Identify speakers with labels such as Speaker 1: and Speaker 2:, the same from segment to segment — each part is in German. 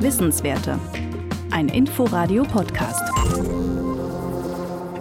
Speaker 1: Wissenswerte. Ein Inforadio-Podcast.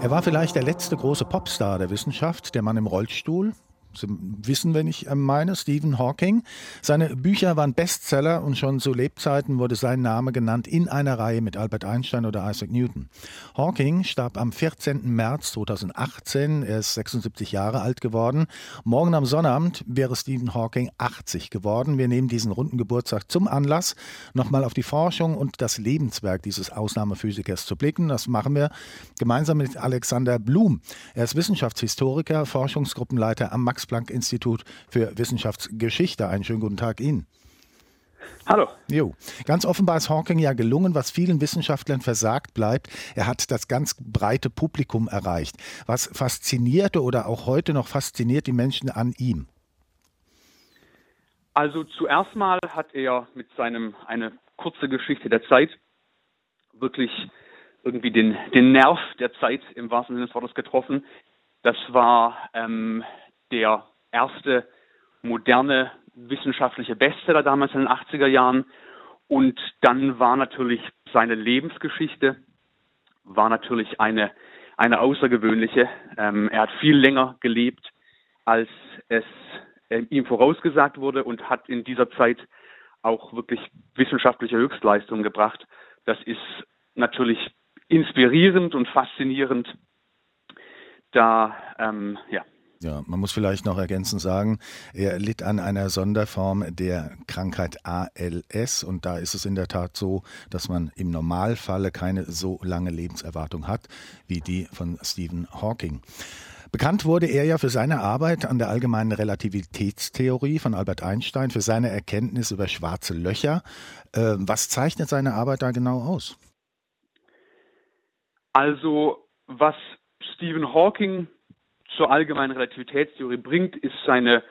Speaker 2: Er war vielleicht der letzte große Popstar der Wissenschaft, der Mann im Rollstuhl, Sie wissen, wenn ich ähm, meine, Stephen Hawking. Seine Bücher waren Bestseller und schon zu Lebzeiten wurde sein Name genannt in einer Reihe mit Albert Einstein oder Isaac Newton. Hawking starb am 14. März 2018. Er ist 76 Jahre alt geworden. Morgen am Sonnabend wäre Stephen Hawking 80 geworden. Wir nehmen diesen runden Geburtstag zum Anlass, nochmal auf die Forschung und das Lebenswerk dieses Ausnahmephysikers zu blicken. Das machen wir gemeinsam mit Alexander Blum. Er ist Wissenschaftshistoriker, Forschungsgruppenleiter am Max Max-Planck-Institut für Wissenschaftsgeschichte. Einen schönen guten Tag Ihnen.
Speaker 3: Hallo.
Speaker 2: Jo. Ganz offenbar ist Hawking ja gelungen, was vielen Wissenschaftlern versagt bleibt. Er hat das ganz breite Publikum erreicht. Was faszinierte oder auch heute noch fasziniert die Menschen an ihm?
Speaker 3: Also zuerst mal hat er mit seinem eine kurze Geschichte der Zeit wirklich irgendwie den, den Nerv der Zeit im wahrsten Sinne des Wortes getroffen. Das war ähm, der erste moderne wissenschaftliche Bestseller damals in den 80er Jahren. Und dann war natürlich seine Lebensgeschichte, war natürlich eine, eine außergewöhnliche. Ähm, er hat viel länger gelebt, als es äh, ihm vorausgesagt wurde und hat in dieser Zeit auch wirklich wissenschaftliche Höchstleistungen gebracht. Das ist natürlich inspirierend und faszinierend. Da ähm, ja,
Speaker 2: ja, man muss vielleicht noch ergänzend sagen, er litt an einer Sonderform der Krankheit ALS und da ist es in der Tat so, dass man im Normalfalle keine so lange Lebenserwartung hat wie die von Stephen Hawking. Bekannt wurde er ja für seine Arbeit an der allgemeinen Relativitätstheorie von Albert Einstein, für seine Erkenntnis über schwarze Löcher. Äh, was zeichnet seine Arbeit da genau aus?
Speaker 3: Also, was Stephen Hawking zur allgemeinen Relativitätstheorie bringt, ist seine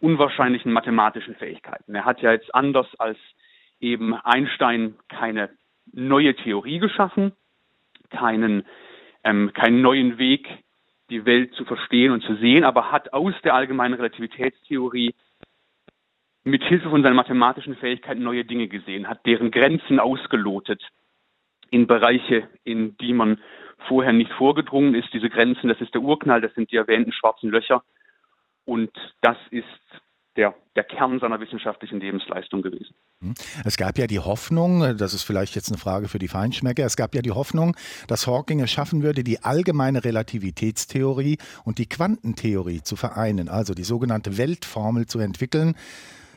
Speaker 3: unwahrscheinlichen mathematischen Fähigkeiten. Er hat ja jetzt anders als eben Einstein keine neue Theorie geschaffen, keinen, ähm, keinen neuen Weg, die Welt zu verstehen und zu sehen, aber hat aus der allgemeinen Relativitätstheorie mit Hilfe von seinen mathematischen Fähigkeiten neue Dinge gesehen, hat deren Grenzen ausgelotet in Bereiche, in die man vorher nicht vorgedrungen ist. Diese Grenzen, das ist der Urknall, das sind die erwähnten schwarzen Löcher. Und das ist der, der Kern seiner wissenschaftlichen Lebensleistung gewesen.
Speaker 2: Hm. Es gab ja die Hoffnung, das ist vielleicht jetzt eine Frage für die Feinschmecker, es gab ja die Hoffnung, dass Hawking es schaffen würde, die allgemeine Relativitätstheorie und die Quantentheorie zu vereinen, also die sogenannte Weltformel zu entwickeln.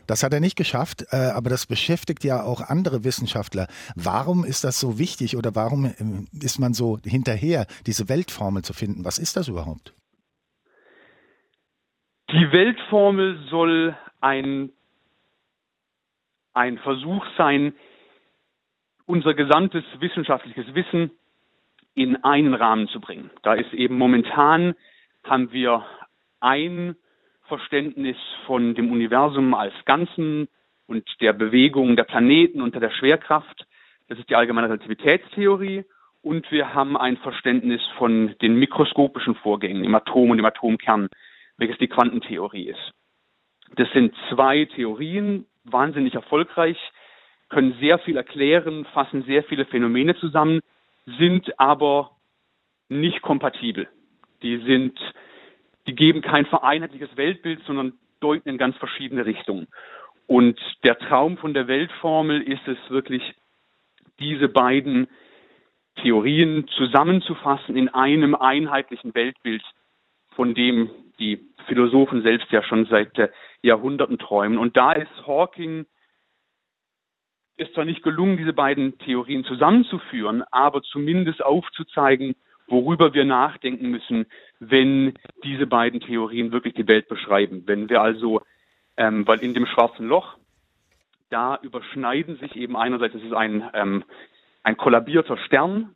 Speaker 2: Das hat er nicht geschafft, äh, aber das beschäftigt ja auch andere Wissenschaftler. Warum ist das so wichtig oder warum ähm, ist man so hinterher, diese Weltformel zu finden? Was ist das überhaupt?
Speaker 3: Die Weltformel soll ein, ein Versuch sein, unser gesamtes wissenschaftliches Wissen in einen Rahmen zu bringen. Da ist eben momentan haben wir ein Verständnis von dem Universum als Ganzen und der Bewegung der Planeten unter der Schwerkraft. Das ist die allgemeine Relativitätstheorie. Und wir haben ein Verständnis von den mikroskopischen Vorgängen im Atom und im Atomkern, welches die Quantentheorie ist. Das sind zwei Theorien, wahnsinnig erfolgreich, können sehr viel erklären, fassen sehr viele Phänomene zusammen, sind aber nicht kompatibel. Die sind die geben kein vereinheitliches Weltbild, sondern deuten in ganz verschiedene Richtungen. Und der Traum von der Weltformel ist es wirklich, diese beiden Theorien zusammenzufassen in einem einheitlichen Weltbild, von dem die Philosophen selbst ja schon seit Jahrhunderten träumen. Und da ist Hawking ist zwar nicht gelungen, diese beiden Theorien zusammenzuführen, aber zumindest aufzuzeigen, worüber wir nachdenken müssen, wenn diese beiden Theorien wirklich die Welt beschreiben. Wenn wir also, ähm, weil in dem schwarzen Loch, da überschneiden sich eben einerseits, es ist ein, ähm, ein kollabierter Stern,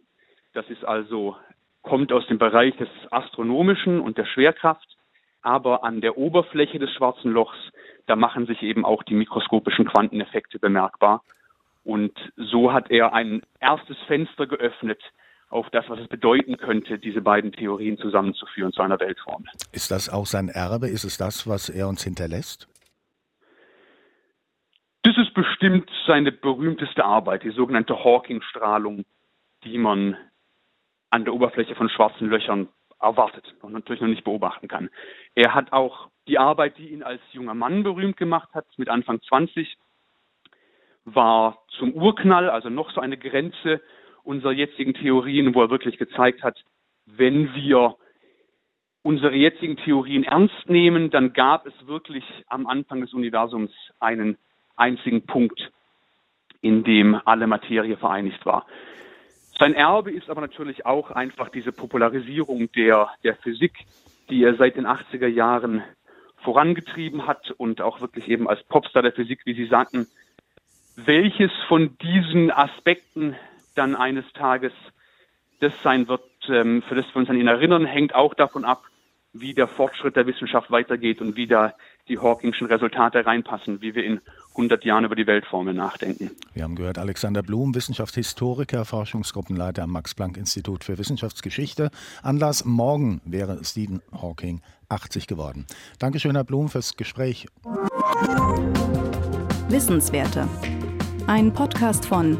Speaker 3: das ist also, kommt aus dem Bereich des Astronomischen und der Schwerkraft, aber an der Oberfläche des schwarzen Lochs, da machen sich eben auch die mikroskopischen Quanteneffekte bemerkbar. Und so hat er ein erstes Fenster geöffnet auf das, was es bedeuten könnte, diese beiden Theorien zusammenzuführen zu einer Weltformel.
Speaker 2: Ist das auch sein Erbe? Ist es das, was er uns hinterlässt?
Speaker 3: Das ist bestimmt seine berühmteste Arbeit, die sogenannte Hawking-Strahlung, die man an der Oberfläche von schwarzen Löchern erwartet und natürlich noch nicht beobachten kann. Er hat auch die Arbeit, die ihn als junger Mann berühmt gemacht hat, mit Anfang 20, war zum Urknall, also noch so eine Grenze unserer jetzigen Theorien, wo er wirklich gezeigt hat, wenn wir unsere jetzigen Theorien ernst nehmen, dann gab es wirklich am Anfang des Universums einen einzigen Punkt, in dem alle Materie vereinigt war. Sein Erbe ist aber natürlich auch einfach diese Popularisierung der, der Physik, die er seit den 80er Jahren vorangetrieben hat und auch wirklich eben als Popstar der Physik, wie Sie sagten, welches von diesen Aspekten dann eines Tages das sein wird, ähm, für das wir uns an ihn erinnern, hängt auch davon ab, wie der Fortschritt der Wissenschaft weitergeht und wie da die Hawkingschen Resultate reinpassen, wie wir in 100 Jahren über die Weltformel nachdenken.
Speaker 2: Wir haben gehört, Alexander Blum, Wissenschaftshistoriker, Forschungsgruppenleiter am Max-Planck-Institut für Wissenschaftsgeschichte. Anlass, morgen wäre Stephen Hawking 80 geworden. Dankeschön, Herr Blum, fürs Gespräch.
Speaker 1: Wissenswerte. Ein Podcast von